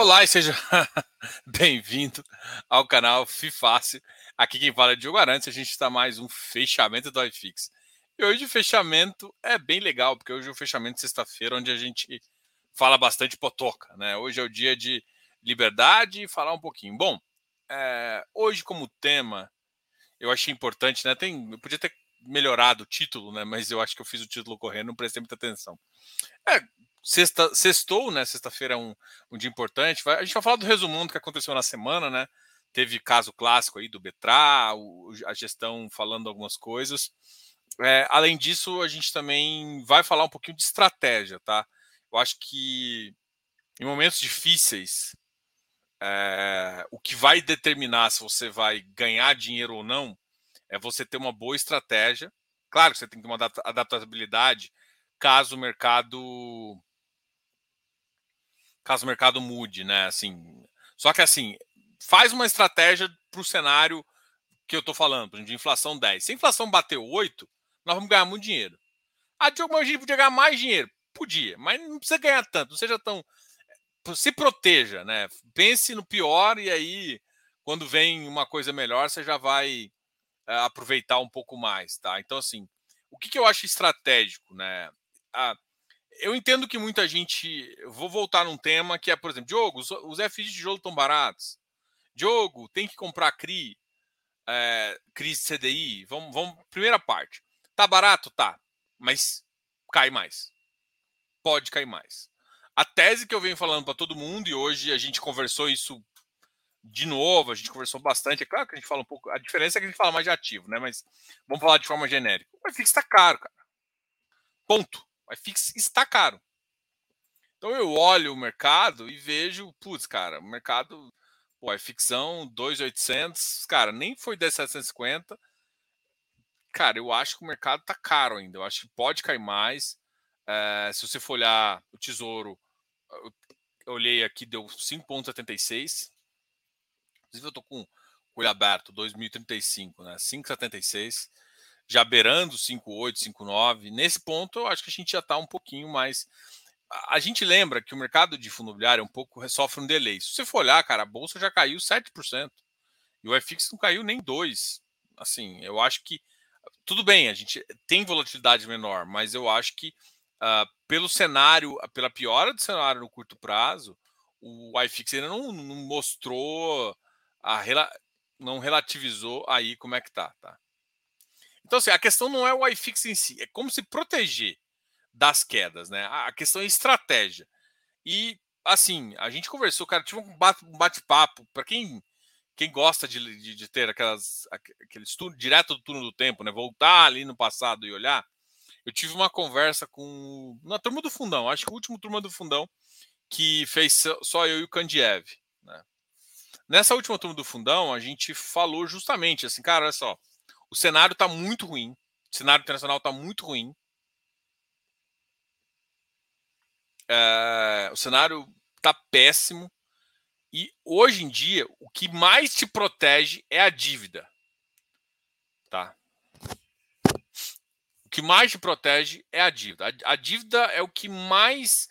Olá e seja bem-vindo ao canal FIFácil. Aqui quem fala é Diogo Arantes, a gente está mais um fechamento do iFix. E hoje o fechamento é bem legal, porque hoje é o fechamento sexta-feira, onde a gente fala bastante potoca, né? Hoje é o dia de liberdade e falar um pouquinho. Bom, é, hoje como tema, eu achei importante, né? Tem, eu podia ter melhorado o título, né? Mas eu acho que eu fiz o título correndo, não prestei muita atenção. É, sexta, sextou, né? Sexta-feira é um, um dia importante. a gente vai falar do resumão do que aconteceu na semana, né? Teve caso clássico aí do Betra, o, a gestão falando algumas coisas. É, além disso, a gente também vai falar um pouquinho de estratégia, tá? Eu acho que em momentos difíceis, é, o que vai determinar se você vai ganhar dinheiro ou não é você ter uma boa estratégia. Claro que você tem que ter uma adaptabilidade caso o mercado caso o mercado mude, né? Assim, só que assim, faz uma estratégia para o cenário que eu estou falando, de inflação 10. Se a inflação bater 8, nós vamos ganhar muito dinheiro. Ah, Diogo, mas a gente podia ganhar mais dinheiro. Podia, mas não precisa ganhar tanto, não seja tão. Se proteja, né? Pense no pior e aí, quando vem uma coisa melhor, você já vai é, aproveitar um pouco mais, tá? Então, assim, o que, que eu acho estratégico, né? Ah, eu entendo que muita gente. Vou voltar num tema que é, por exemplo, Diogo, os, os FIs de tijolo estão baratos. Diogo, tem que comprar CRI, é, CRI CDI. Vamos, vamos. Primeira parte. Tá barato? Tá. Mas cai mais. Pode cair mais. A tese que eu venho falando para todo mundo, e hoje a gente conversou isso de novo, a gente conversou bastante. É claro que a gente fala um pouco. A diferença é que a gente fala mais de ativo, né? Mas vamos falar de forma genérica. O FX está caro, cara. Ponto. O FX está caro. Então eu olho o mercado e vejo, putz, cara, o mercado, pô, FXão 2,800, cara, nem foi 10,750. Cara, eu acho que o mercado tá caro ainda. Eu acho que pode cair mais. É, se você for olhar o tesouro, eu olhei aqui, deu 5,76. Inclusive, eu tô com o olho aberto, 2035, né? 5,76 já beirando 5,8, 5,9. Nesse ponto, eu acho que a gente já está um pouquinho mais. A gente lembra que o mercado de fundo imobiliário é um pouco sofre um delay. Se você for olhar, cara, a bolsa já caiu 7%. E o FX não caiu nem 2%. Assim, eu acho que. Tudo bem, a gente tem volatilidade menor, mas eu acho que uh, pelo cenário, pela piora do cenário no curto prazo, o iFix ainda não, não mostrou, a, não relativizou aí como é que tá, tá? Então, assim, a questão não é o iFix em si, é como se proteger das quedas, né? A questão é estratégia. E, assim, a gente conversou, cara, tive um bate-papo, para quem, quem gosta de, de, de, ter aquelas, aqueles turno, direto do turno do tempo, né? Voltar ali no passado e olhar. Eu tive uma conversa com. Na turma do fundão, acho que o último turma do fundão, que fez só eu e o Kandiev. Né? Nessa última turma do fundão, a gente falou justamente assim, cara, olha só o cenário está muito ruim. O cenário internacional está muito ruim. É, o cenário está péssimo. E hoje em dia, o que mais te protege é a dívida. Tá? O que mais te protege é a dívida. A, a dívida é o que mais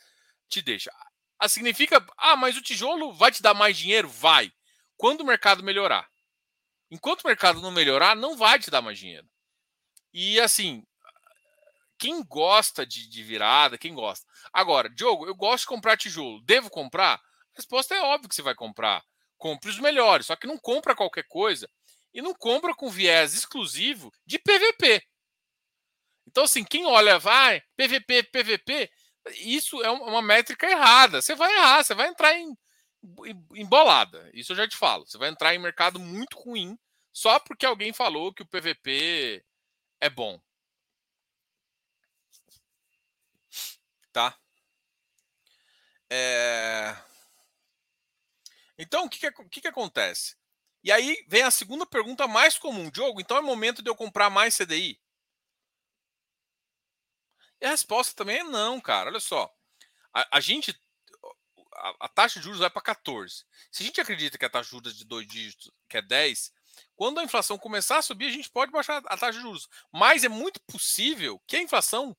te deixa. Ah, significa, ah, mas o tijolo vai te dar mais dinheiro? Vai. Quando o mercado melhorar. Enquanto o mercado não melhorar, não vai te dar mais dinheiro. E assim, quem gosta de, de, virada, quem gosta. Agora, Diogo, eu gosto de comprar tijolo. Devo comprar? A resposta é óbvia que você vai comprar. Compre os melhores, só que não compra qualquer coisa e não compra com viés exclusivo de PVP. Então, assim, quem olha, vai, PVP, PVP, isso é uma métrica errada. Você vai errar, você vai entrar em embolada. Isso eu já te falo. Você vai entrar em mercado muito ruim só porque alguém falou que o PVP é bom. Tá? É... Então, o que, que, que, que acontece? E aí vem a segunda pergunta mais comum. Diogo, então é momento de eu comprar mais CDI? E a resposta também é não, cara. Olha só. A, a gente a, taxa de juros vai para 14. Se a gente acredita que a taxa de juros de dois dígitos, que é 10, quando a inflação começar a subir, a gente pode baixar a taxa de juros. Mas é muito possível que a inflação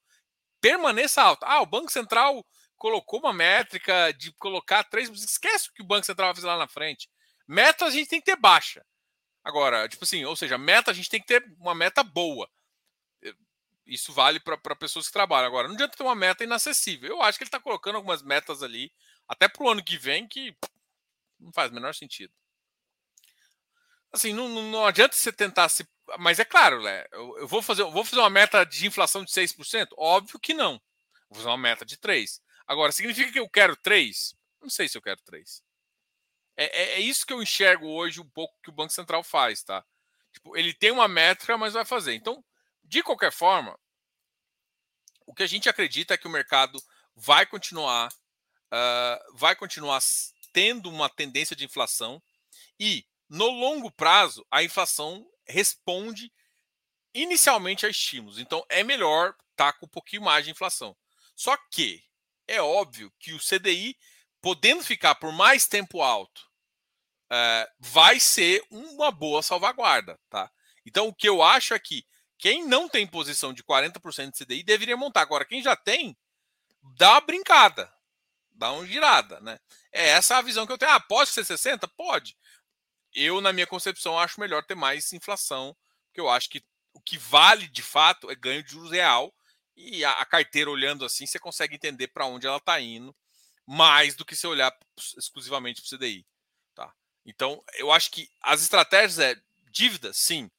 permaneça alta. Ah, o Banco Central colocou uma métrica de colocar três. Esquece o que o Banco Central vai fazer lá na frente. Meta a gente tem que ter baixa. Agora, tipo assim, ou seja, meta a gente tem que ter uma meta boa. Isso vale para pessoas que trabalham. Agora, não adianta ter uma meta inacessível. Eu acho que ele está colocando algumas metas ali, até para o ano que vem, que não faz o menor sentido. Assim, não, não adianta você tentar se. Mas é claro, né? Eu, eu vou, fazer, vou fazer uma meta de inflação de 6%? Óbvio que não. Vou fazer uma meta de 3%. Agora, significa que eu quero 3%? Não sei se eu quero 3%. É, é, é, isso que eu enxergo hoje um pouco que o Banco Central faz, tá? Tipo, ele tem uma métrica, mas vai fazer. Então, de qualquer forma, o que a gente acredita é que o mercado vai continuar, uh, vai continuar tendo uma tendência de inflação e no longo prazo a inflação responde inicialmente a estímulos. Então é melhor estar tá com um pouquinho mais de inflação. Só que é óbvio que o CDI, podendo ficar por mais tempo alto, uh, vai ser uma boa salvaguarda, tá? Então o que eu acho é que quem não tem posição de 40% de CDI deveria montar. Agora, quem já tem, dá uma brincada, dá uma girada, né? É essa a visão que eu tenho. Ah, pode ser 60? Pode. Eu, na minha concepção, acho melhor ter mais inflação, porque eu acho que o que vale de fato é ganho de juros real e a, a carteira olhando assim, você consegue entender para onde ela está indo, mais do que se olhar exclusivamente para o CDI. Tá? Então, eu acho que as estratégias é dívida, sim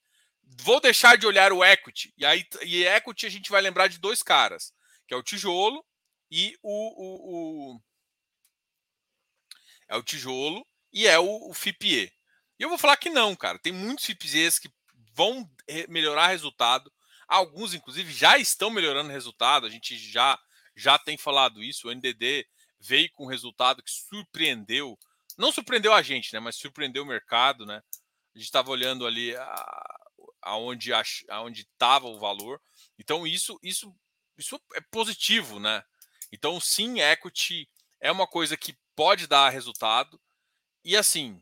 vou deixar de olhar o equity. E aí, e equity a gente vai lembrar de dois caras, que é o tijolo e o, o, o é o tijolo e é o, o FIPE. E eu vou falar que não, cara. Tem muitos FIPEs que vão melhorar resultado. Alguns, inclusive, já estão melhorando resultado. A gente já, já tem falado isso. O NDD veio com um resultado que surpreendeu. Não surpreendeu a gente, né? Mas surpreendeu o mercado, né? A gente estava olhando ali aonde aonde estava o valor. Então isso isso isso é positivo, né? Então sim, equity é uma coisa que pode dar resultado. E assim,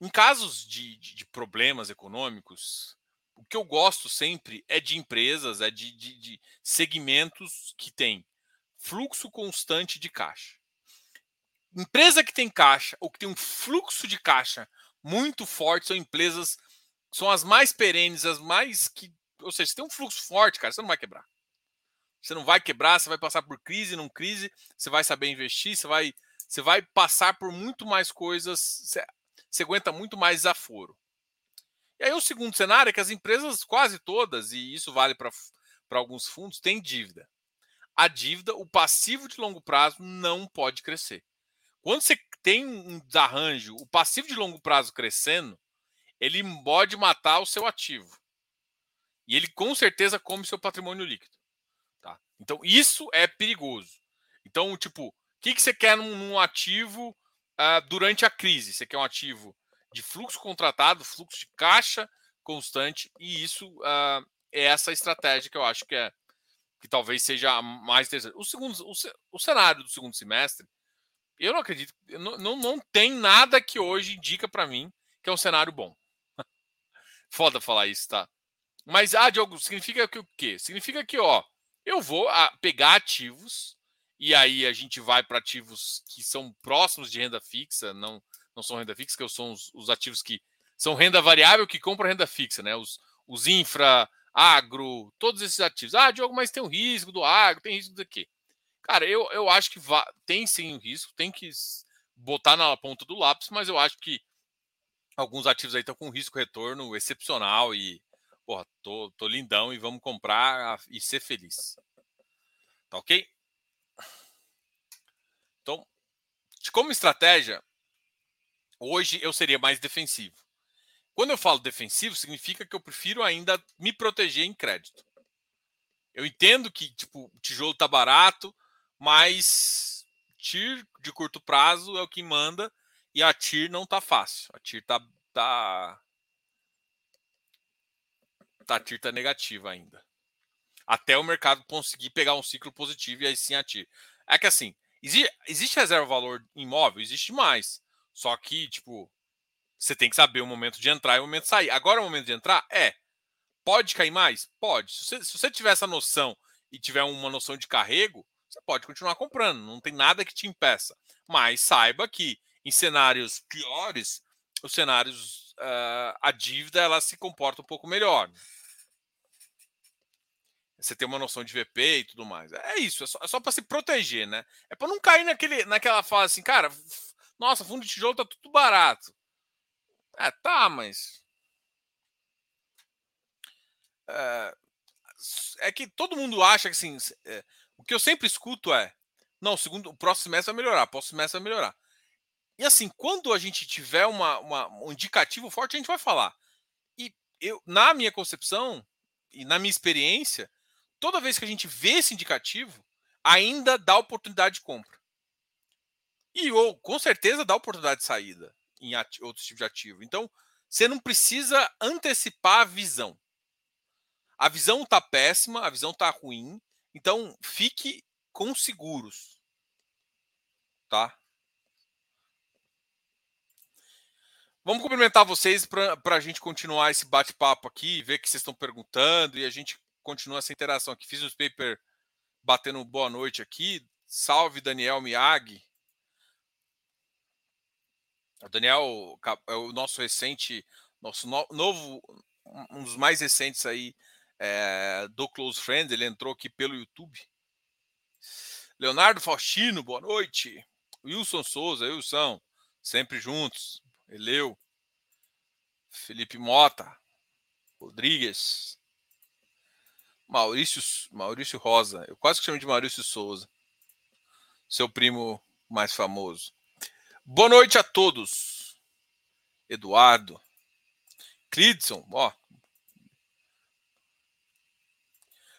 em casos de, de, de problemas econômicos, o que eu gosto sempre é de empresas, é de, de, de segmentos que têm fluxo constante de caixa. Empresa que tem caixa ou que tem um fluxo de caixa muito forte são empresas são as mais perenes, as mais que. Ou seja, você tem um fluxo forte, cara, você não vai quebrar. Você não vai quebrar, você vai passar por crise, não crise, você vai saber investir, você vai, você vai passar por muito mais coisas, você, você aguenta muito mais desaforo. E aí o segundo cenário é que as empresas, quase todas, e isso vale para alguns fundos, têm dívida. A dívida, o passivo de longo prazo não pode crescer. Quando você tem um desarranjo, o passivo de longo prazo crescendo, ele pode matar o seu ativo. E ele com certeza come seu patrimônio líquido. Tá? Então, isso é perigoso. Então, tipo, o que, que você quer num, num ativo uh, durante a crise? Você quer um ativo de fluxo contratado, fluxo de caixa constante, e isso uh, é essa estratégia que eu acho que é que talvez seja a mais interessante. O, segundo, o, o cenário do segundo semestre, eu não acredito, não, não, não tem nada que hoje indica para mim que é um cenário bom. Foda falar isso, tá? Mas, ah, Diogo, significa que o quê? Significa que, ó, eu vou ah, pegar ativos e aí a gente vai para ativos que são próximos de renda fixa, não, não são renda fixa, que são os, os ativos que são renda variável que compram renda fixa, né? Os, os infra, agro, todos esses ativos. Ah, Diogo, mas tem o risco do agro, tem risco do quê? Cara, eu, eu acho que tem sim o risco, tem que botar na ponta do lápis, mas eu acho que alguns ativos aí estão com risco retorno excepcional e, porra, tô, tô lindão e vamos comprar e ser feliz. Tá ok? Então, como estratégia, hoje eu seria mais defensivo. Quando eu falo defensivo, significa que eu prefiro ainda me proteger em crédito. Eu entendo que tipo, o tijolo tá barato, mas TIR de curto prazo é o que manda e a TIR não tá fácil. A TIR tá. tá... Tá, a TIR tá negativa ainda. Até o mercado conseguir pegar um ciclo positivo e aí sim a TIR. É que assim, existe, existe reserva valor imóvel? Existe mais. Só que, tipo, você tem que saber o momento de entrar e o momento de sair. Agora é o momento de entrar? É. Pode cair mais? Pode. Se você, se você tiver essa noção e tiver uma noção de carrego, você pode continuar comprando, não tem nada que te impeça. Mas saiba que em cenários piores, os cenários, uh, a dívida ela se comporta um pouco melhor. Você tem uma noção de VP e tudo mais. É isso, é só, é só para se proteger, né? É para não cair naquele, naquela fase assim, cara, nossa, fundo de tijolo tá tudo barato. É, tá, mas. É, é que todo mundo acha que assim. É, o que eu sempre escuto é: não, segundo, o próximo semestre vai melhorar, o próximo semestre vai melhorar. E assim, quando a gente tiver uma, uma, um indicativo forte, a gente vai falar. E eu, na minha concepção e na minha experiência, toda vez que a gente vê esse indicativo, ainda dá oportunidade de compra. E ou, com certeza dá oportunidade de saída em outros tipos de ativo. Então, você não precisa antecipar a visão. A visão está péssima, a visão está ruim. Então, fique com seguros. Tá? Vamos cumprimentar vocês para a gente continuar esse bate-papo aqui, ver que vocês estão perguntando e a gente continua essa interação aqui. Fiz os paper batendo boa noite aqui. Salve Daniel Miag. O Daniel é o nosso recente, nosso no, novo, um dos mais recentes aí é, do Close Friends. Ele entrou aqui pelo YouTube. Leonardo Faustino, boa noite. Wilson Souza, Wilson, sempre juntos. Eleu. Felipe Mota. Rodrigues. Maurício, Maurício Rosa. Eu quase que chamo de Maurício Souza. Seu primo mais famoso. Boa noite a todos. Eduardo. Clidson, ó.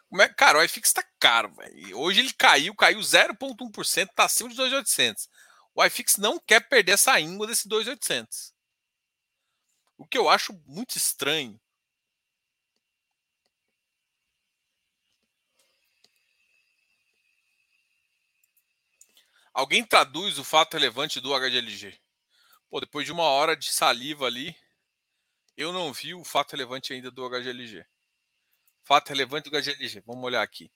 Como é, cara, o iFix tá caro, velho. Hoje ele caiu, caiu 0,1%, tá acima de 2,800. O iFix não quer perder essa íngua desse 2,800. O que eu acho muito estranho. Alguém traduz o fato relevante do HDLG? Pô, depois de uma hora de saliva ali, eu não vi o fato relevante ainda do HGLG. Fato relevante do HGLG. Vamos olhar aqui.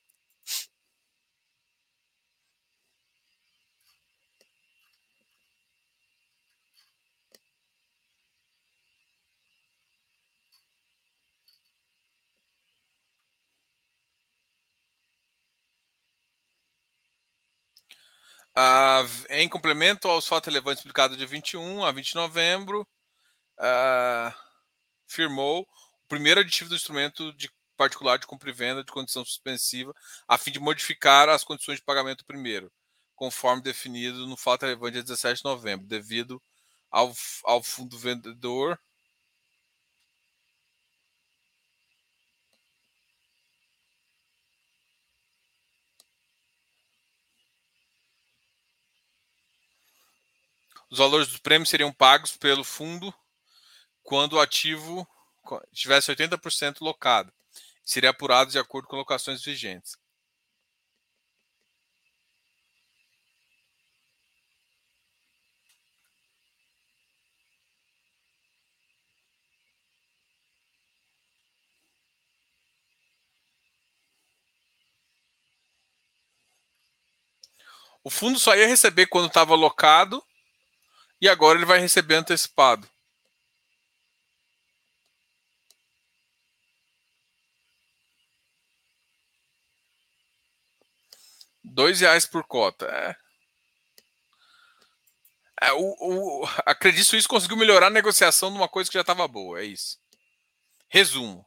Em complemento aos fatos relevantes publicados de 21 a 20 de novembro, firmou o primeiro aditivo do instrumento de particular de compra e venda de condição suspensiva, a fim de modificar as condições de pagamento primeiro, conforme definido no fato relevante de 17 de novembro, devido ao, ao fundo vendedor Os valores dos prêmios seriam pagos pelo fundo quando o ativo tivesse 80% locado. Seria apurado de acordo com locações vigentes. O fundo só ia receber quando estava locado e agora ele vai receber antecipado. Dois reais por cota. É. É, o, o, conseguiu melhorar a negociação de uma coisa que já estava boa. É isso. Resumo.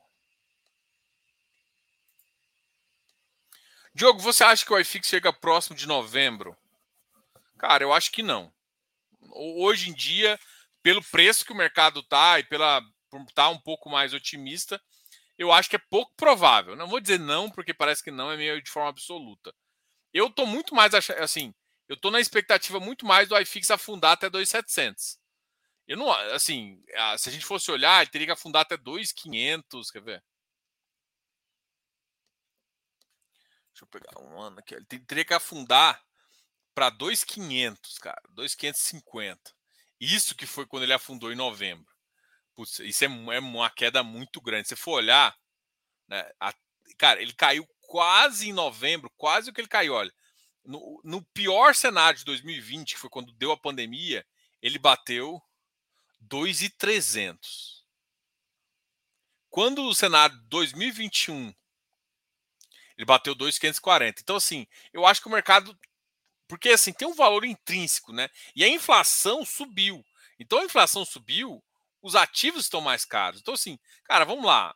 Diogo, você acha que o iFix chega próximo de novembro? Cara, eu acho que não hoje em dia, pelo preço que o mercado tá e pela por tá um pouco mais otimista, eu acho que é pouco provável. Não vou dizer não, porque parece que não é meio de forma absoluta. Eu tô muito mais assim, eu tô na expectativa muito mais do iFix afundar até 2.700. Eu não, assim, se a gente fosse olhar, ele teria que afundar até 2.500, quer ver? Deixa eu pegar um ano aqui. Ele teria que afundar para 2,500, cara, 2,550. Isso que foi quando ele afundou em novembro. Putz, isso é, é, uma queda muito grande. Se for olhar, né, a, cara, ele caiu quase em novembro, quase o que ele caiu. Olha, no, no pior cenário de 2020, que foi quando deu a pandemia, ele bateu 2,300. Quando o cenário 2021 ele bateu 2,540. Então assim, eu acho que o mercado porque assim, tem um valor intrínseco, né? E a inflação subiu. Então a inflação subiu, os ativos estão mais caros. Então assim, cara, vamos lá,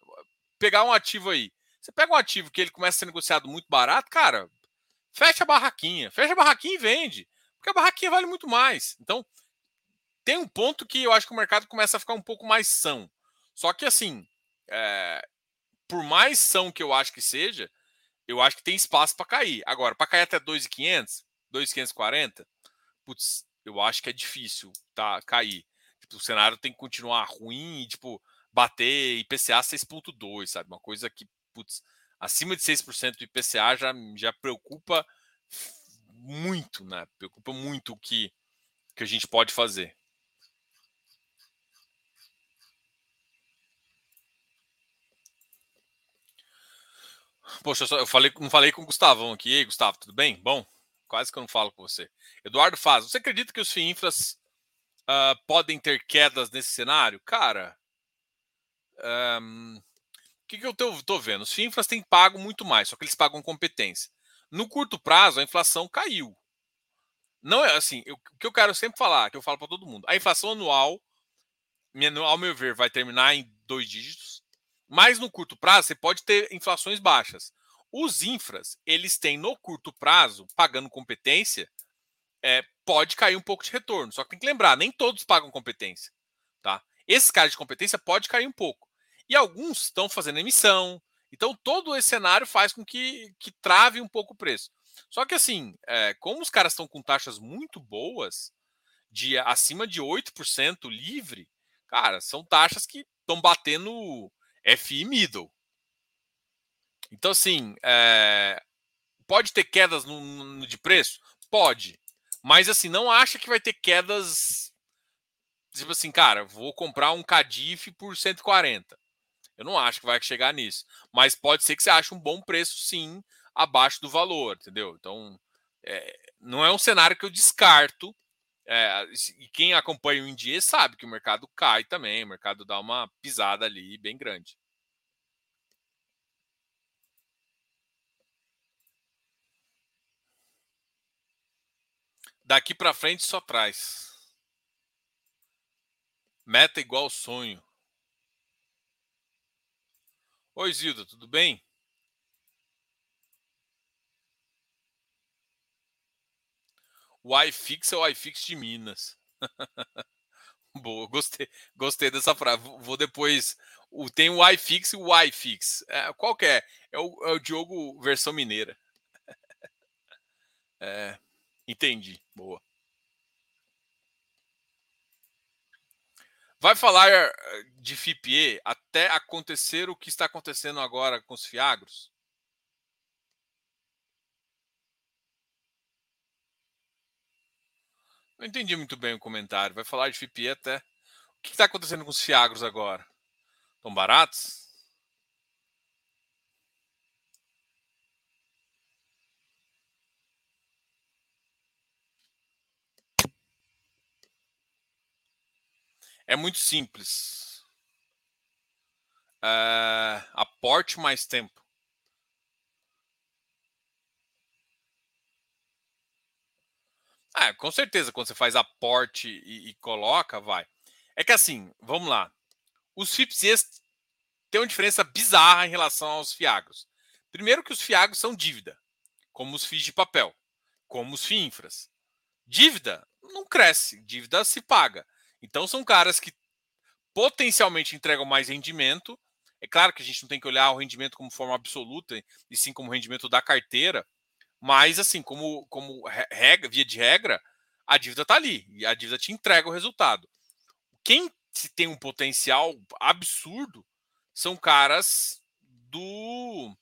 pegar um ativo aí. Você pega um ativo que ele começa a ser negociado muito barato, cara, fecha a barraquinha, fecha a barraquinha e vende, porque a barraquinha vale muito mais. Então, tem um ponto que eu acho que o mercado começa a ficar um pouco mais são. Só que assim, é, por mais são que eu acho que seja, eu acho que tem espaço para cair. Agora, para cair até 2.500, 2.540, putz, eu acho que é difícil tá cair. Tipo, o cenário tem que continuar ruim e tipo bater IPCA 6.2, sabe? Uma coisa que, putz, acima de 6% do IPCA já já preocupa muito, né? Preocupa muito o que que a gente pode fazer. Poxa, eu, falei, não falei com o Gustavão aqui. Ei, Gustavo, tudo bem? Bom, quase que eu não falo com você. Eduardo Faz, você acredita que os FIINFRAs uh, podem ter quedas nesse cenário? Cara, o que, que eu tô vendo? Os FIINFRAs têm pago muito mais, só que eles pagam competência. No curto prazo, a inflação caiu. Não é assim, eu, o que eu quero sempre falar, que eu falo para todo mundo, a inflação anual, ao meu ver, vai terminar em dois dígitos mas no curto prazo, você pode ter inflações baixas. Os infras, eles têm no curto prazo, pagando competência, é, pode cair um pouco de retorno. Só que tem que lembrar, nem todos pagam competência. Tá? Esse cara de competência pode cair um pouco. E alguns estão fazendo emissão. Então, todo esse cenário faz com que, que trave um pouco o preço. Só que, assim, é, como os caras estão com taxas muito boas, de acima de 8% livre, cara, são taxas que estão batendo FI middle. Então, assim, é... pode ter quedas no, no, de preço? Pode. Mas, assim, não acha que vai ter quedas. Tipo assim, cara, vou comprar um Cadif por 140. Eu não acho que vai chegar nisso. Mas pode ser que você ache um bom preço, sim, abaixo do valor, entendeu? Então, é... não é um cenário que eu descarto. É... e quem acompanha o Indie sabe que o mercado cai também, o mercado dá uma pisada ali bem grande. Daqui para frente só traz. Meta igual sonho. Oi, Zilda, tudo bem? O iFix é o iFix de Minas. Boa, gostei, gostei dessa frase. Vou depois. Tem o iFix e o iFix. É, qual que é? É o, é o Diogo versão mineira. É. Entendi. Boa. Vai falar eh, de FIPE até acontecer o que está acontecendo agora com os Fiagros? Não entendi muito bem o comentário. Vai falar de FIPE até. O que está acontecendo com os Fiagros agora? Estão baratos? É muito simples. Uh, aporte mais tempo. Ah, com certeza, quando você faz aporte e, e, coloca, vai. É que assim, vamos lá. Os FIPS têm uma diferença bizarra em relação aos FIAGROS. Primeiro que os FIAGROS são dívida, como os FIIs de papel, como os FIINFRAS. Dívida não cresce, dívida se paga. Então são caras que potencialmente entregam mais rendimento. É claro que a gente não tem que olhar o rendimento como forma absoluta, e sim como rendimento da carteira. Mas, assim, como, como regra, via de regra, a dívida está ali. E a dívida te entrega o resultado. Quem tem um potencial absurdo são caras do.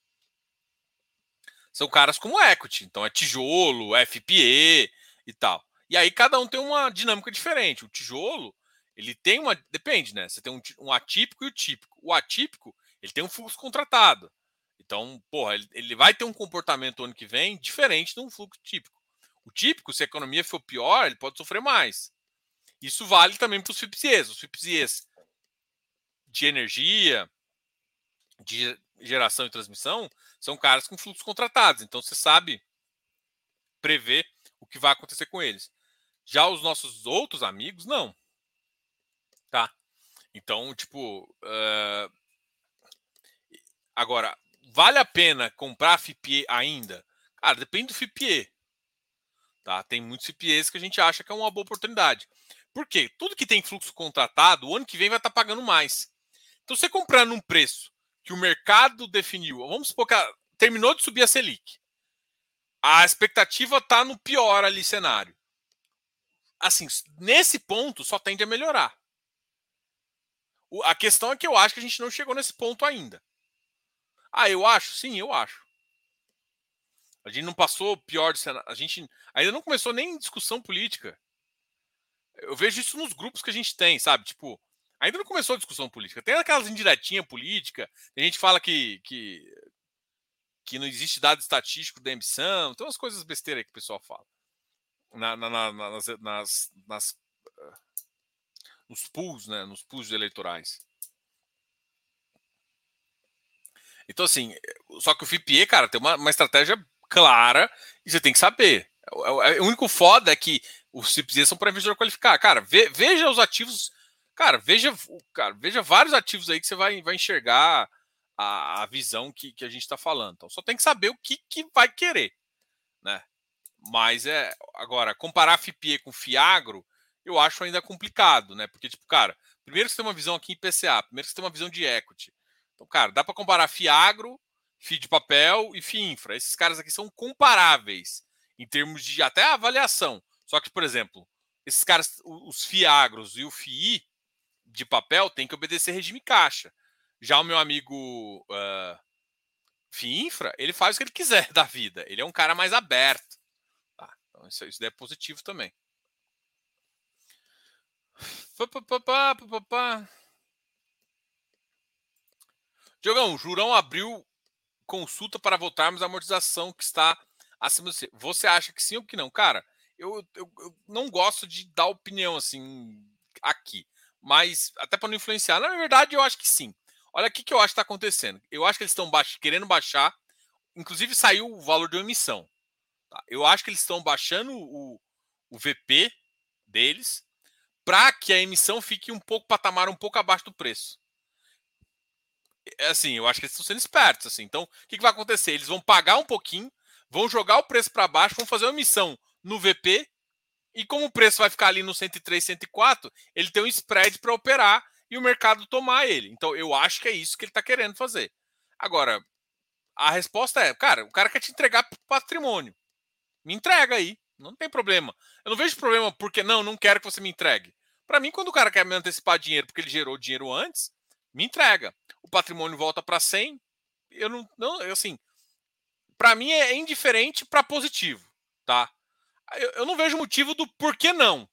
São caras como equity. Então é tijolo, FPE e tal. E aí cada um tem uma dinâmica diferente. O tijolo, ele tem uma. Depende, né? Você tem um, um atípico e o típico. O atípico, ele tem um fluxo contratado. Então, porra, ele, ele vai ter um comportamento ano que vem diferente de um fluxo típico. O típico, se a economia for pior, ele pode sofrer mais. Isso vale também para os FIPSIEs. Os FIPSIEs de energia, de geração e transmissão, são caras com fluxos contratados. Então você sabe prever o que vai acontecer com eles. Já os nossos outros amigos, não. Tá? Então, tipo. Uh... Agora, vale a pena comprar FIPE ainda? Cara, depende do FIPE. Tá? Tem muitos FIPEs que a gente acha que é uma boa oportunidade. Por quê? Tudo que tem fluxo contratado, o ano que vem vai estar tá pagando mais. Então, você comprando um preço que o mercado definiu, vamos supor que terminou de subir a Selic. A expectativa está no pior ali cenário. Assim, nesse ponto só tende a melhorar. O, a questão é que eu acho que a gente não chegou nesse ponto ainda. Ah, eu acho? Sim, eu acho. A gente não passou pior cenário. A gente ainda não começou nem discussão política. Eu vejo isso nos grupos que a gente tem, sabe? Tipo, ainda não começou a discussão política. Tem aquelas indiretinhas política. A gente fala que, que, que não existe dado estatístico da emissão. Tem umas coisas besteiras que o pessoal fala. Na, na, na, nas, nas, nas, ah, nos pools, né? Nos pools eleitorais. Então, assim, só que o FIPE, cara, tem uma, uma estratégia clara e você tem que saber. O, o único foda é que os FIPE são para investidor qualificar. Cara, ve, veja os ativos. Cara, veja, cara, veja vários ativos aí que você vai, vai enxergar a, a visão que, que a gente está falando. Então, só tem que saber o que, que vai querer, né? Mas é agora comparar FIPE com Fiagro, eu acho ainda complicado, né? Porque tipo, cara, primeiro você tem uma visão aqui em PCA, primeiro você tem uma visão de equity. Então, cara, dá para comparar Fiagro, FI de papel e FI infra. Esses caras aqui são comparáveis em termos de até avaliação. Só que, por exemplo, esses caras, os Fiagros e o FII de papel tem que obedecer regime caixa. Já o meu amigo uh, FI infra, ele faz o que ele quiser da vida. Ele é um cara mais aberto. Isso, isso é positivo também. Diogão, Jurão abriu consulta para votarmos a amortização que está acima de você. Você acha que sim ou que não? Cara, eu, eu, eu não gosto de dar opinião assim aqui, mas até para não influenciar. Na verdade, eu acho que sim. Olha o que, que eu acho que está acontecendo. Eu acho que eles estão baix... querendo baixar, inclusive saiu o valor de emissão. Tá? Eu acho que eles estão baixando o, o VP deles para que a emissão fique um pouco patamar um pouco abaixo do preço. É assim, eu acho que eles estão sendo espertos. Assim. Então, o que, que vai acontecer? Eles vão pagar um pouquinho, vão jogar o preço para baixo, vão fazer uma emissão no VP, e como o preço vai ficar ali no 103, 104, ele tem um spread para operar e o mercado tomar ele. Então, eu acho que é isso que ele está querendo fazer. Agora, a resposta é, cara, o cara quer te entregar patrimônio. Me entrega aí, não tem problema. Eu não vejo problema porque não, não quero que você me entregue. Para mim, quando o cara quer me antecipar dinheiro porque ele gerou dinheiro antes, me entrega. O patrimônio volta para 100. Eu não, não assim, para mim é indiferente para positivo, tá? Eu, eu, não vejo motivo do porquê não.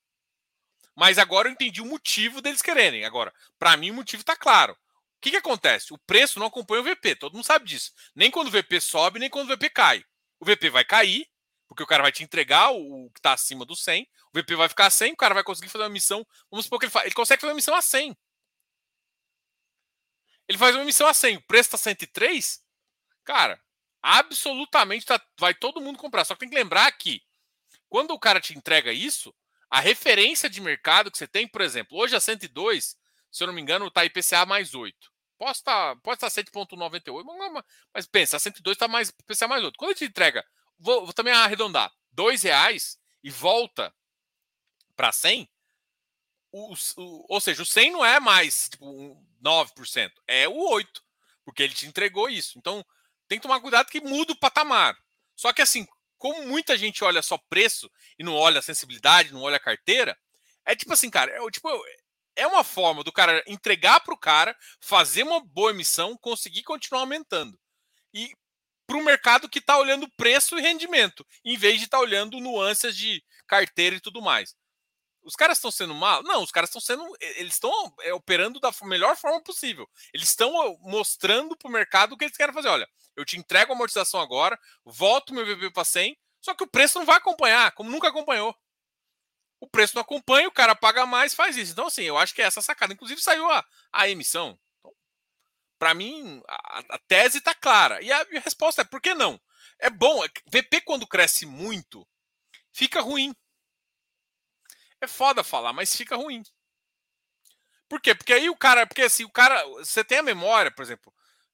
Mas agora eu entendi o motivo deles quererem. Agora, para mim o motivo está claro. O que, que acontece? O preço não acompanha o VP, todo mundo sabe disso. Nem quando o VP sobe, nem quando o VP cai. O VP vai cair, porque o cara vai te entregar o, que está acima do 100, o VP vai ficar a 100, o cara vai conseguir fazer uma missão. Vamos supor que ele, ele consegue fazer uma missão a 100. Ele faz uma emissão a 100, o preço está 103, cara, absolutamente tá, vai todo mundo comprar. Só que tem que lembrar que quando o cara te entrega isso, a referência de mercado que você tem, por exemplo, hoje a 102, se eu não me engano, está IPCA mais 8. Pode estar, pode estar 7,98, mas, mas pensa, a 102 está mais IPCA mais 8. Quando ele te entrega, vou, vou também arredondar, R$ reais e volta para 100, o, o, ou seja, o 100 não é mais tipo, 9%, é o 8%, porque ele te entregou isso. Então, tem que tomar cuidado que muda o patamar. Só que assim, como muita gente olha só preço e não olha a sensibilidade, não olha a carteira, é tipo assim, cara, é, tipo, é uma forma do cara entregar para o cara, fazer uma boa emissão, conseguir continuar aumentando. E para o mercado que está olhando preço e rendimento, em vez de estar tá olhando nuances de carteira e tudo mais. Os caras estão sendo mal? Não, os caras estão sendo. Eles estão é, operando da melhor forma possível. Eles estão mostrando para o mercado o que eles querem fazer. Olha, eu te entrego a amortização agora, volto meu VP para 100, Só que o preço não vai acompanhar, como nunca acompanhou. O preço não acompanha, o cara paga mais, faz isso. Então, assim, eu acho que é essa sacada. Inclusive, saiu a, a emissão. Para mim, a, a tese está clara. E a, resposta é: por que não? É bom. VP, é quando cresce muito, fica ruim. É foda falar, mas fica ruim. Por quê? Porque aí o cara. Porque assim, o cara. Você tem a memória, por exemplo.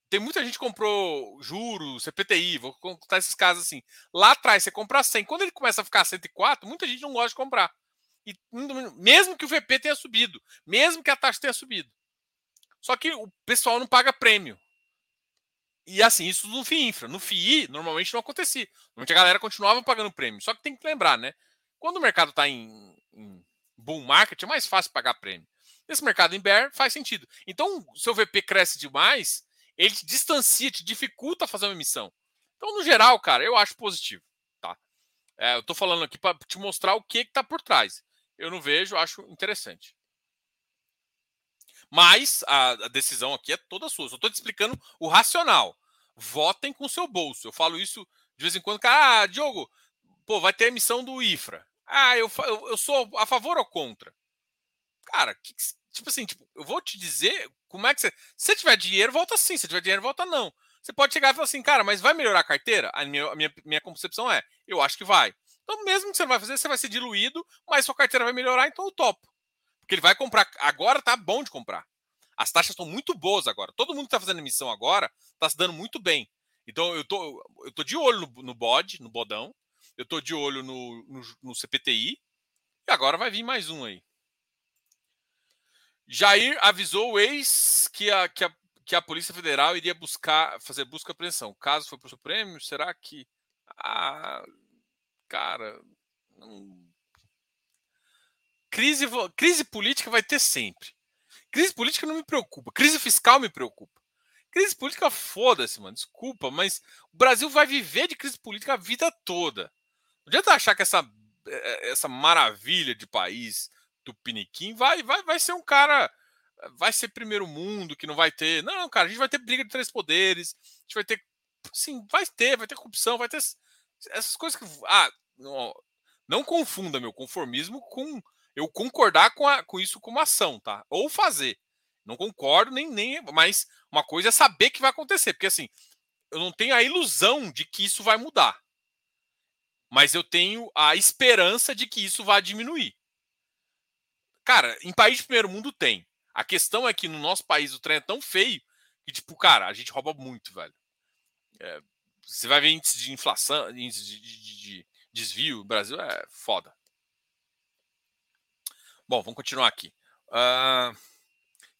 Tem muita gente que comprou juros, CPTI, vou contar esses casos assim. Lá atrás você compra 100. Quando ele começa a ficar 104, muita gente não gosta de comprar. E, mesmo que o VP tenha subido, mesmo que a taxa tenha subido. Só que o pessoal não paga prêmio. E assim, isso no FII Infra. No FII, normalmente não acontecia. Normalmente a galera continuava pagando prêmio. Só que tem que lembrar, né? Quando o mercado está em, em bull market, é mais fácil pagar prêmio. Nesse mercado em bear, faz sentido. Então, se o VP cresce demais, ele te distancia, te dificulta fazer uma emissão. Então, no geral, cara, eu acho positivo. Tá? É, eu estou falando aqui para te mostrar o que está por trás. Eu não vejo, acho interessante. Mas a, a decisão aqui é toda sua. Eu estou te explicando o racional. Votem com seu bolso. Eu falo isso de vez em quando. Cara, ah, Diogo, pô, vai ter emissão do IFRA. Ah, eu, eu, eu sou a favor ou contra? Cara, que, tipo assim, tipo, eu vou te dizer como é que você. Se tiver dinheiro, volta sim. Se tiver dinheiro, volta não. Você pode chegar e falar assim, cara, mas vai melhorar a carteira? A minha, a minha, minha concepção é, eu acho que vai. Então, mesmo que você não vai fazer, você vai ser diluído, mas sua carteira vai melhorar, então eu topo. Porque ele vai comprar. Agora tá bom de comprar. As taxas estão muito boas agora. Todo mundo que está fazendo emissão agora está se dando muito bem. Então eu tô, eu tô de olho no, no bode, no bodão. Eu tô de olho no, no, no CPTI. E agora vai vir mais um aí. Jair avisou o ex que a, que a, que a Polícia Federal iria buscar fazer busca e apreensão. Caso for para o Supremo, será que. Ah, cara. Não... Crise, crise política vai ter sempre. Crise política não me preocupa. Crise fiscal me preocupa. Crise política, foda-se, mano. Desculpa, mas o Brasil vai viver de crise política a vida toda. Não adianta achar que essa, eh, essa maravilha de país Tupiniquim vai, vai, vai ser um cara. Vai ser primeiro mundo, que não vai ter. Não, cara, a gente vai ter briga de três poderes. A gente vai ter. Sim, vai ter, vai ter corrupção, vai ter. Essas coisas que. Ah, não, não confunda meu conformismo com eu concordar com, a, com isso como ação, tá? Ou fazer. Não concordo, nem, nem. Mas uma coisa é saber que vai acontecer. Porque assim, eu não tenho a ilusão de que isso vai mudar. Mas eu tenho a esperança de que isso vai diminuir. Cara, em país de primeiro mundo tem. A questão é que no nosso país o trem é tão feio que, tipo, cara, a gente rouba muito, velho. É, você vai ver índice de inflação, índice de, de, de desvio, o Brasil é foda. Bom, vamos continuar aqui. Uh,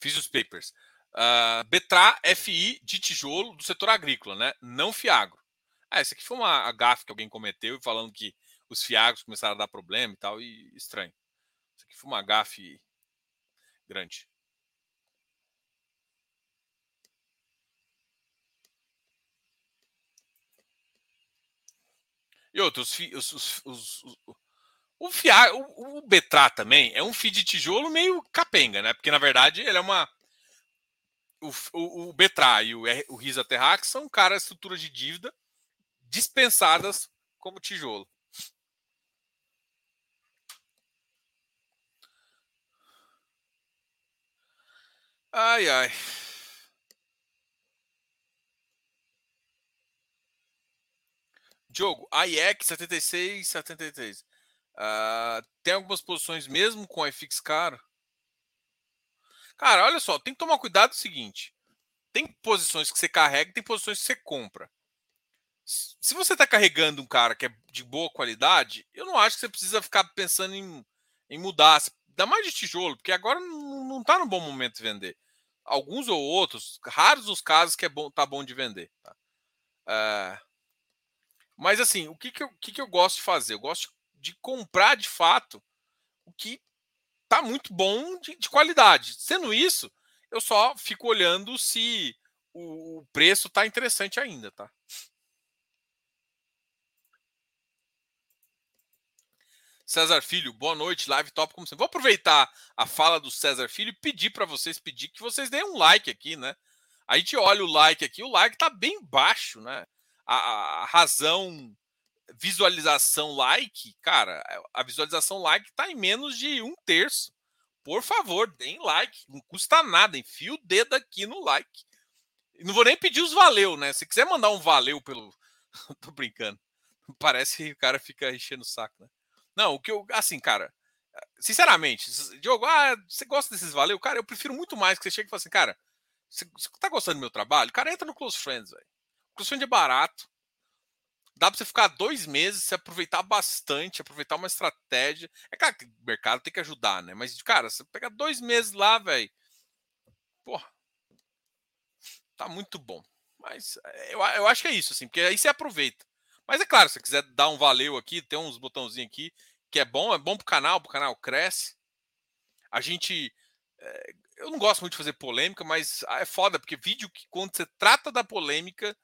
fiz os papers. Uh, Betra FI de tijolo do setor agrícola, né? Não Fiagro. Ah, essa aqui foi uma gafe que alguém cometeu falando que os Fiagros começaram a dar problema e tal, e estranho foi uma gafe grande. E outros, os, os, os, o, FIA, o, o Betra também é um FII de tijolo meio capenga, né? Porque na verdade ele é uma. O, o, o Betra e o, o Risa Terrax são caras estruturas de dívida dispensadas como tijolo. Ai, ai. Diogo, a IEC 76, 73. Uh, tem algumas posições mesmo com FX caro? Cara, olha só, tem que tomar cuidado o seguinte. Tem posições que você carrega tem posições que você compra. Se você está carregando um cara que é de boa qualidade, eu não acho que você precisa ficar pensando em, em mudar. Dá mais de tijolo, porque agora não está no bom momento de vender alguns ou outros, raros os casos que é bom, tá bom de vender. Tá? É, mas assim, o que, que, eu, que, que eu gosto de fazer? Eu gosto de comprar de fato o que tá muito bom de, de qualidade. Sendo isso, eu só fico olhando se o, o preço tá interessante ainda, tá? César Filho, boa noite, live top como sempre. Vou aproveitar a fala do César Filho e pedir para vocês pedir que vocês deem um like aqui, né? A gente olha o like aqui, o like tá bem baixo, né? A, a razão visualização like, cara, a visualização like está em menos de um terço. Por favor, deem like, não custa nada, enfia o dedo aqui no like. Não vou nem pedir os valeu, né? Se quiser mandar um valeu pelo. Tô brincando. Parece que o cara fica enchendo o saco, né? Não, o que eu. Assim, cara. Sinceramente, Diogo, ah, você gosta desses valeu? Cara, eu prefiro muito mais que você chegue e fale assim, cara, você, você tá gostando do meu trabalho? Cara, entra no Close Friends, velho. Close Friends é barato. Dá pra você ficar dois meses, se aproveitar bastante, aproveitar uma estratégia. É claro que o mercado tem que ajudar, né? Mas, cara, você pega dois meses lá, velho. Porra. Tá muito bom. Mas eh, eu, eu acho que é isso, assim, porque aí você aproveita. Mas é claro, se você quiser dar um valeu aqui, tem uns botãozinhos aqui, que é bom, é bom pro canal, pro canal cresce. A gente. É, eu não gosto muito de fazer polêmica, mas ah, é foda, porque vídeo que quando você trata da polêmica,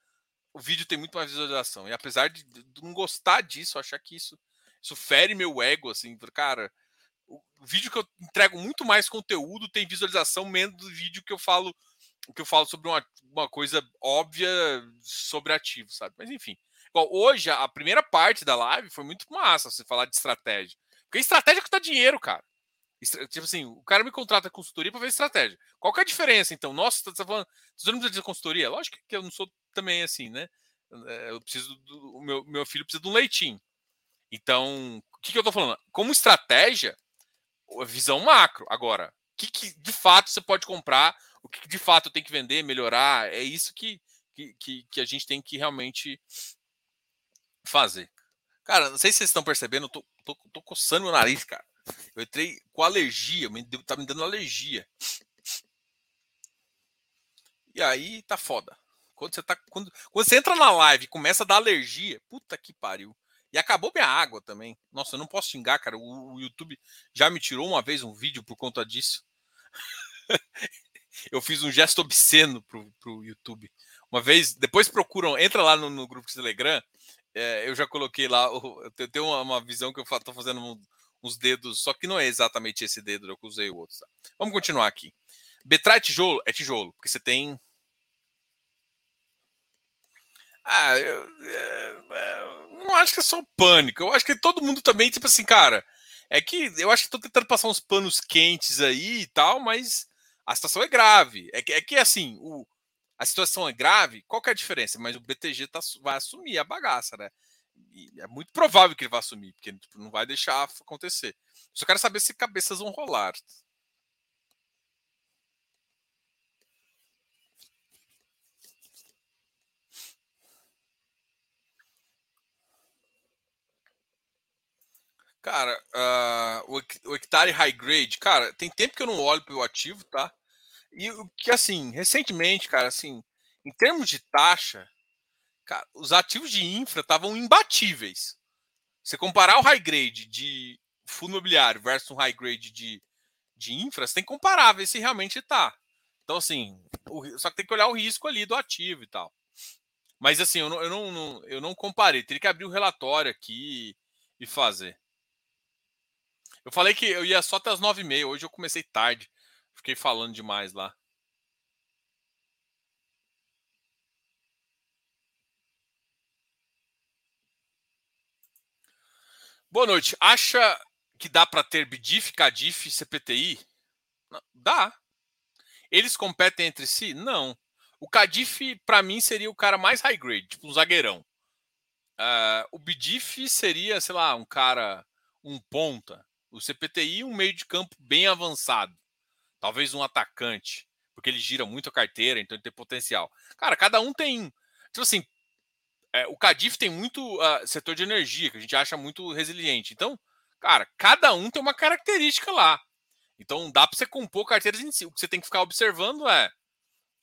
o vídeo tem muito mais visualização. E apesar de, não gostar disso, achar que isso, isso fere meu ego, assim, cara, o, o vídeo que eu entrego muito mais conteúdo tem visualização menos do vídeo que eu falo que eu falo sobre uma, uma coisa óbvia sobre ativo, sabe? Mas enfim. Bom, hoje, a primeira parte da live foi muito massa você falar de estratégia. Porque estratégia custa dinheiro, cara. Tipo assim, o cara me contrata consultoria para ver estratégia. Qual que é a diferença, então? Nossa, você tá falando. Você não precisa de consultoria? Lógico que eu não sou também assim, né? É, eu preciso do. O meu, meu filho precisa de um leitinho. Então, o que, que eu tô falando? Como estratégia, visão macro. Agora, o que, que de fato você pode comprar? O que, que de fato tem que vender, melhorar? É isso que, que, que, a gente tem que realmente fazer. Cara, não sei se vocês estão percebendo, eu tô, tô, tô coçando o nariz, cara. Eu entrei com alergia, me tá me dando alergia. E aí tá foda. Quando você tá quando, quando você entra na live e começa a dar alergia, puta que pariu. E acabou minha água também. Nossa, eu não posso xingar, cara. O, o YouTube já me tirou uma vez um vídeo por conta disso. eu fiz um gesto obsceno pro, pro YouTube. Uma vez, depois procuram, entra lá no, no grupo de Telegram. É, eu já coloquei lá, eu tenho uma, uma visão que eu tô fazendo uns dedos, só que não é exatamente esse dedo, eu usei o outro. Tá? Vamos continuar aqui. Betrar é tijolo? É tijolo, porque você tem. Ah, eu, eu, é, eu, não acho que é só pânico. Eu acho que todo mundo também, tipo assim, cara. É que eu acho que tô tentando passar uns panos quentes aí e tal, mas a situação é grave. É que, é que assim, o, a situação é grave, qual que é a diferença? Mas o BTG tá, vai assumir a bagaça, né? É muito provável que ele vá assumir, porque tipo, não vai deixar acontecer. Só quero saber se cabeças vão rolar. Cara, uh, o hectare high grade, cara, tem tempo que eu não olho para o ativo, tá? E o que assim, recentemente, cara, assim, em termos de taxa, Cara, os ativos de infra estavam imbatíveis. Você comparar o high grade de fundo imobiliário versus um high grade de, de infra, você tem que comparar, ver se realmente está. Então, assim, o, só que tem que olhar o risco ali do ativo e tal. Mas, assim, eu não, eu não, eu não comparei. Teria que abrir o um relatório aqui e fazer. Eu falei que eu ia só até as nove e meia. Hoje eu comecei tarde. Fiquei falando demais lá. Boa noite. Acha que dá para ter BDIF, CADIF e CPTI? Dá. Eles competem entre si? Não. O CADIF, para mim, seria o cara mais high grade, tipo um zagueirão. Uh, o BDIF seria, sei lá, um cara, um ponta. O CPTI, um meio de campo bem avançado. Talvez um atacante, porque ele gira muito a carteira, então ele tem potencial. Cara, cada um tem. Tipo assim, é, o Cadif tem muito uh, setor de energia, que a gente acha muito resiliente. Então, cara, cada um tem uma característica lá. Então, dá para você compor carteiras em si. O que você tem que ficar observando é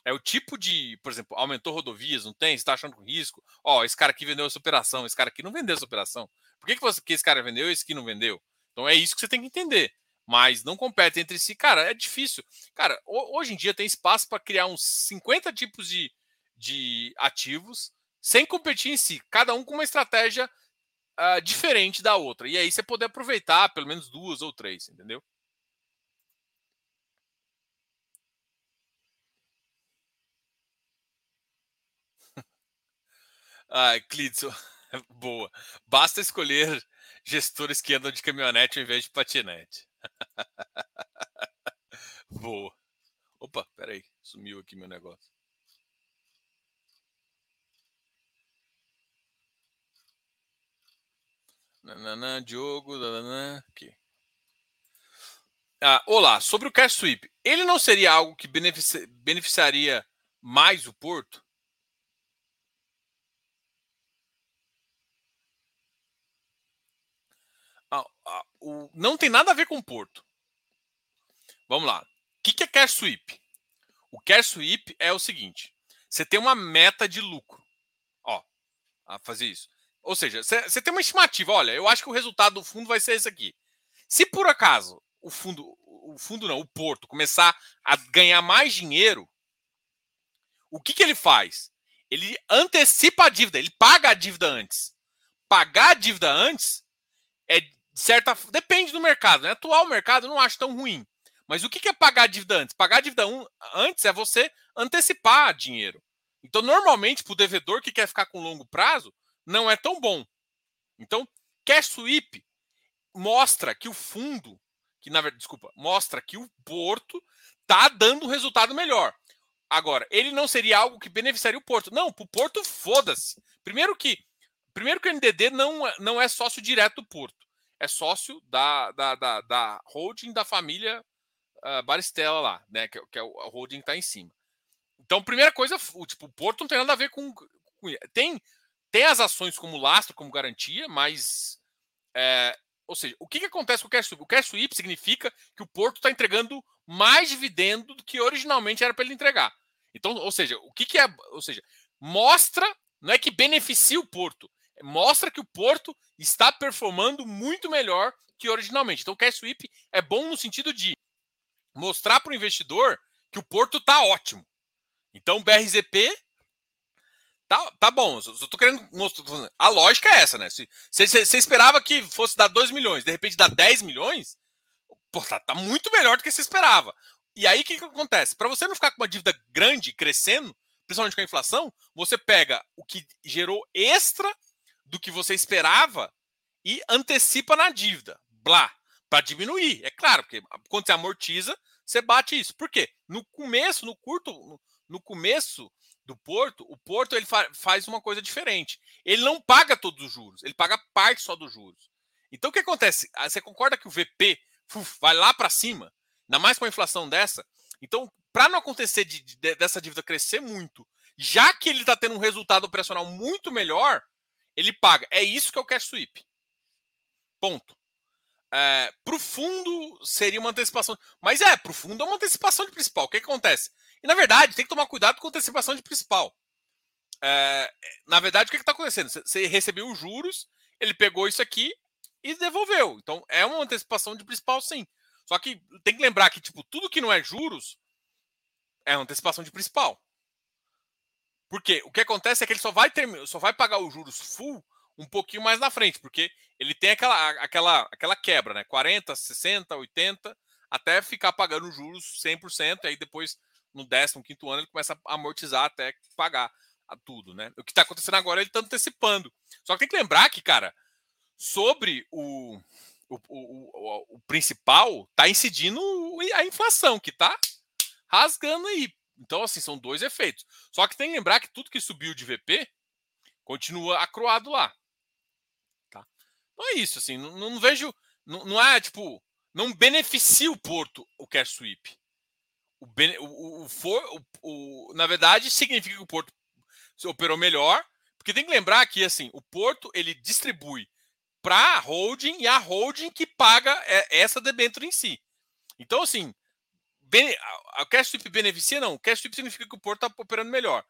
é o tipo de, por exemplo, aumentou rodovias, não tem? Você está achando com risco? Ó, esse cara aqui vendeu essa operação, esse cara aqui não vendeu essa operação. Por que, que, você, que esse cara vendeu e esse aqui não vendeu? Então é isso que você tem que entender. Mas não compete entre si. Cara, é difícil. Cara, hoje em dia tem espaço para criar uns 50 tipos de, de ativos sem competir em si, cada um com uma estratégia uh, diferente da outra. E aí você poder aproveitar pelo menos duas ou três, entendeu? Ai, Clitson. Boa. Basta escolher gestores que andam de caminhonete ao invés de patinete. Boa. Opa, peraí. Sumiu aqui meu negócio. Nananã, Diogo, nananã, aqui. Ah, olá, sobre o cash sweep, ele não seria algo que benefici beneficiaria mais o Porto? Ah, ah, o, não tem nada a ver com o Porto. Vamos lá. O que, que é cash sweep? O cash sweep é o seguinte: você tem uma meta de lucro. Ó, a fazer isso. Ou seja, você tem uma estimativa. Olha, eu acho que o resultado do fundo vai ser esse aqui. Se por acaso o fundo, o fundo não, o Porto começar a ganhar mais dinheiro, o que, que ele faz? Ele antecipa a dívida, ele paga a dívida antes. Pagar a dívida antes é certa. Depende do mercado. Né? Atual mercado eu não acho tão ruim. Mas o que, que é pagar a dívida antes? Pagar a dívida um, antes é você antecipar dinheiro. Então, normalmente, para o devedor que quer ficar com longo prazo, não é tão bom. Então, cash sweep mostra que o fundo, que na verdade, desculpa, mostra que o Porto está dando um resultado melhor. Agora, ele não seria algo que beneficiaria o Porto. Não, para o Porto, foda-se. Primeiro que, primeiro que o NDD não, não é sócio direto do Porto. É sócio da, da, da, da holding da família uh, Baristella lá, né? Que, que é o holding que está em cima. Então, primeira coisa, o, tipo, o Porto não tem nada a ver com, com tem tem as ações como lastro, como garantia, mas. É, ou seja, o que, que acontece com o cash sweep? O cash sweep significa que o Porto está entregando mais dividendo do que originalmente era para ele entregar. Então, ou seja, o que, que é. Ou seja, mostra, não é que beneficia o Porto, mostra que o Porto está performando muito melhor que originalmente. Então, o cash sweep é bom no sentido de mostrar para o investidor que o Porto está ótimo. Então, o BRZP Tá, tá bom, eu tô querendo mostrar. A lógica é essa, né? Se você esperava que fosse dar 2 milhões, de repente dá 10 milhões, pô, tá, tá muito melhor do que você esperava. E aí o que, que acontece? Para você não ficar com uma dívida grande crescendo, principalmente com a inflação, você pega o que gerou extra do que você esperava e antecipa na dívida. Blá, para diminuir. É claro, porque quando você amortiza, você bate isso. Por quê? No começo, no curto, no começo do Porto, o Porto ele fa faz uma coisa diferente. Ele não paga todos os juros, ele paga parte só dos juros. Então o que acontece? Ah, você concorda que o VP uf, vai lá para cima, ainda mais com a inflação dessa? Então, para não acontecer de, de, dessa dívida crescer muito, já que ele está tendo um resultado operacional muito melhor, ele paga. É isso que é o cash sweep. Ponto. É, para o fundo seria uma antecipação. Mas é, para o fundo é uma antecipação de principal. O que, que acontece? E na verdade, tem que tomar cuidado com a antecipação de principal. É, na verdade, o que está acontecendo? Você recebeu os juros, ele pegou isso aqui e devolveu. Então, é uma antecipação de principal, sim. Só que tem que lembrar que, tipo, tudo que não é juros é antecipação de principal. Porque o que acontece é que ele só vai ter, só vai pagar os juros full um pouquinho mais na frente, porque ele tem aquela, aquela, aquela quebra, né? 40, 60, 80, até ficar pagando juros 100%, e aí depois no 15 ano ele começa a amortizar até pagar tudo, né? O que está acontecendo agora ele está antecipando. Só que tem que lembrar que, cara, sobre o, o, o, o, principal, tá incidindo a inflação, que tá rasgando aí. Então, assim, são dois efeitos. Só que tem que lembrar que tudo que subiu de VP continua acroado lá. Tá? Então é isso, assim, não, não vejo. Não, não é tipo. Não beneficia o Porto o cash sweep o, o, o, for, o, na verdade, significa que o Porto operou melhor, porque tem que lembrar que assim, o Porto ele distribui para a holding e a holding que paga essa debênture em si. Então, assim, o cash sweep beneficia? Não, o cash sweep significa que o Porto está operando melhor.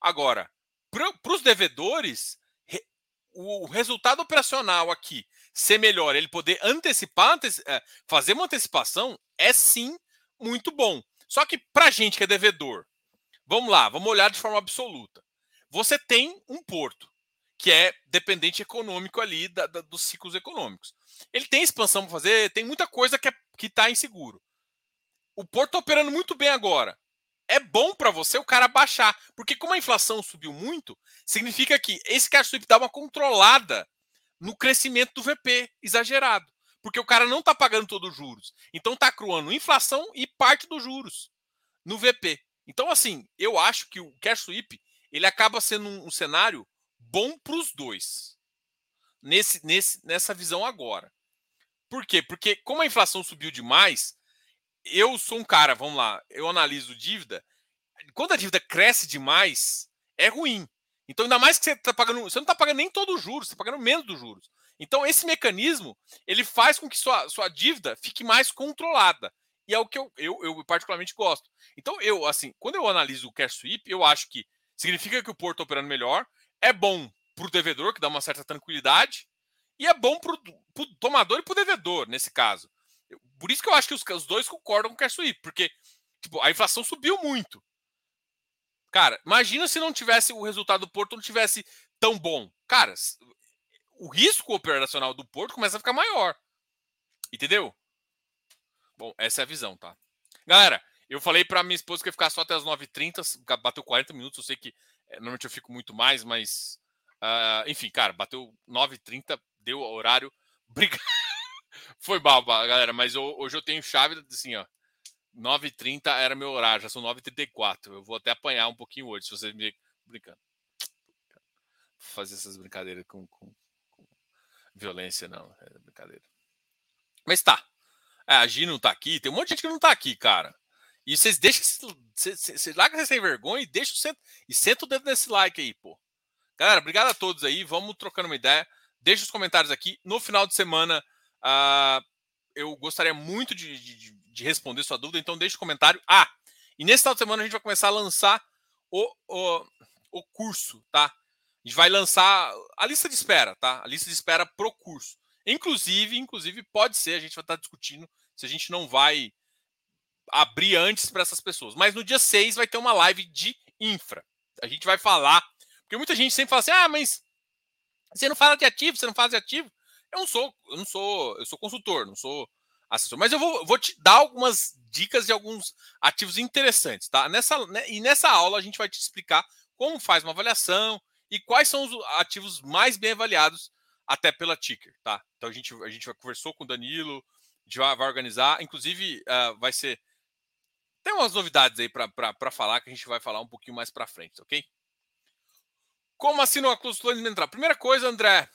Agora, para os devedores, o resultado operacional aqui ser melhor, ele poder antecipar, é, fazer uma antecipação, é sim muito bom. Só que para gente que é devedor, vamos lá, vamos olhar de forma absoluta. Você tem um porto que é dependente econômico ali da, da, dos ciclos econômicos. Ele tem expansão para fazer, tem muita coisa que é, está inseguro. O porto está operando muito bem agora. é bom para você o cara baixar. Porque como a inflação subiu muito, significa que esse cash sweep dá uma controlada no crescimento do VP exagerado. Porque o cara não está pagando todos os juros. Então está cruando inflação e parte dos juros no VP. Então, assim, eu acho que o cash sweep ele acaba sendo um, um cenário bom para os dois. Nesse, nesse, nessa visão agora. Por quê? Porque como a inflação subiu demais, eu sou um cara, vamos lá, eu analiso dívida. Quando a dívida cresce demais, é ruim. Então, ainda mais que você está pagando, você não está pagando nem todos os juros, você está pagando menos dos juros. Então, esse mecanismo ele faz com que sua, sua dívida fique mais controlada. E é o que eu, eu, eu particularmente gosto. Então, eu, assim, quando eu analiso o cash sweep, eu acho que significa que o porto está operando melhor, é bom para o devedor, que dá uma certa tranquilidade, e é bom para o tomador e para o devedor, nesse caso. Por isso que eu acho que os, os dois concordam com o cash sweep, porque tipo, a inflação subiu muito. Cara, imagina se não tivesse o resultado do Porto não tivesse tão bom. Cara, o risco operacional do Porto começa a ficar maior. Entendeu? Bom, essa é a visão, tá? Galera, eu falei para minha esposa que ia ficar só até as 9h30, bateu 40 minutos, eu sei que é, normalmente eu fico muito mais, mas uh, enfim, cara, bateu 9h30, deu horário. Obrigado. Foi mal, galera, mas hoje eu tenho chave assim, ó. 9h30 era meu horário, já são 9h34. Eu vou até apanhar um pouquinho hoje, se vocês me brincando. Fazer essas brincadeiras com, com, violência, não. É brincadeira. Mas tá. É, a Gi não tá aqui, tem um monte de gente que não tá aqui, cara. E vocês deixam. Vocês largam sem vergonha e deixa o centro. E senta o dedo nesse like aí, pô. Galera, obrigado a todos aí. Vamos trocando uma ideia. Deixa os comentários aqui. No final de semana, uh, eu gostaria muito de, de, de, responder sua dúvida, então deixe um comentário. Ah, e nesse final de semana a gente vai começar a lançar o, o, o curso, tá? A gente vai lançar a lista de espera, tá? A lista de espera pro curso. Inclusive, inclusive, pode ser, a gente vai estar discutindo se a gente não vai abrir antes para essas pessoas. Mas no dia 6 vai ter uma live de infra. A gente vai falar. Porque muita gente sempre fala assim: ah, mas você não fala de ativo, você não fala de ativo. Eu não sou, eu não sou, eu sou consultor, não sou assessor, mas eu vou, vou te dar algumas dicas de alguns ativos interessantes, tá? Nessa, né, e nessa aula a gente vai te explicar como faz uma avaliação e quais são os ativos mais bem avaliados até pela Ticker, tá? Então a gente, a gente conversou com o Danilo, a gente vai, organizar, inclusive uh, vai ser tem umas novidades aí para falar que a gente vai falar um pouquinho mais para frente, ok? Como assim no consultor entrar? Primeira coisa, André,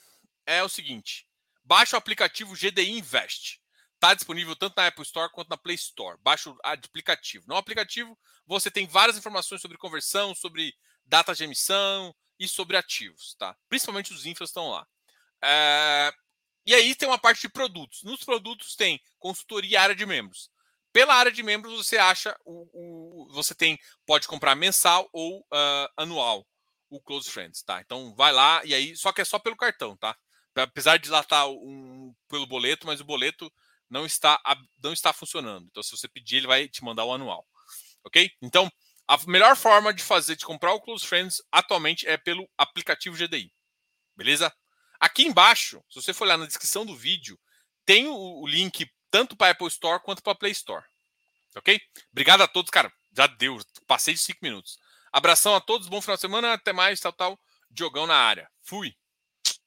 é o seguinte: baixa o aplicativo GDI Invest. Está disponível tanto na Apple Store quanto na Play Store. Baixa o aplicativo. No aplicativo, você tem várias informações sobre conversão, sobre datas de emissão e sobre ativos, tá? Principalmente os infras estão lá. É... E aí tem uma parte de produtos. Nos produtos tem consultoria e área de membros. Pela área de membros você acha o, o você tem pode comprar mensal ou uh, anual o Close Friends, tá? Então vai lá e aí só que é só pelo cartão, tá? apesar de lá estar tá um, pelo boleto, mas o boleto não está, não está funcionando. Então, se você pedir, ele vai te mandar o anual. Ok? Então, a melhor forma de fazer, de comprar o Close Friends atualmente é pelo aplicativo GDI. Beleza? Aqui embaixo, se você for lá na descrição do vídeo, tem o, o link tanto para Apple Store quanto para Play Store. Ok? Obrigado a todos, cara. Já deu, passei de cinco minutos. Abração a todos, bom final de semana, até mais, tal, tal. Diogão na área. Fui.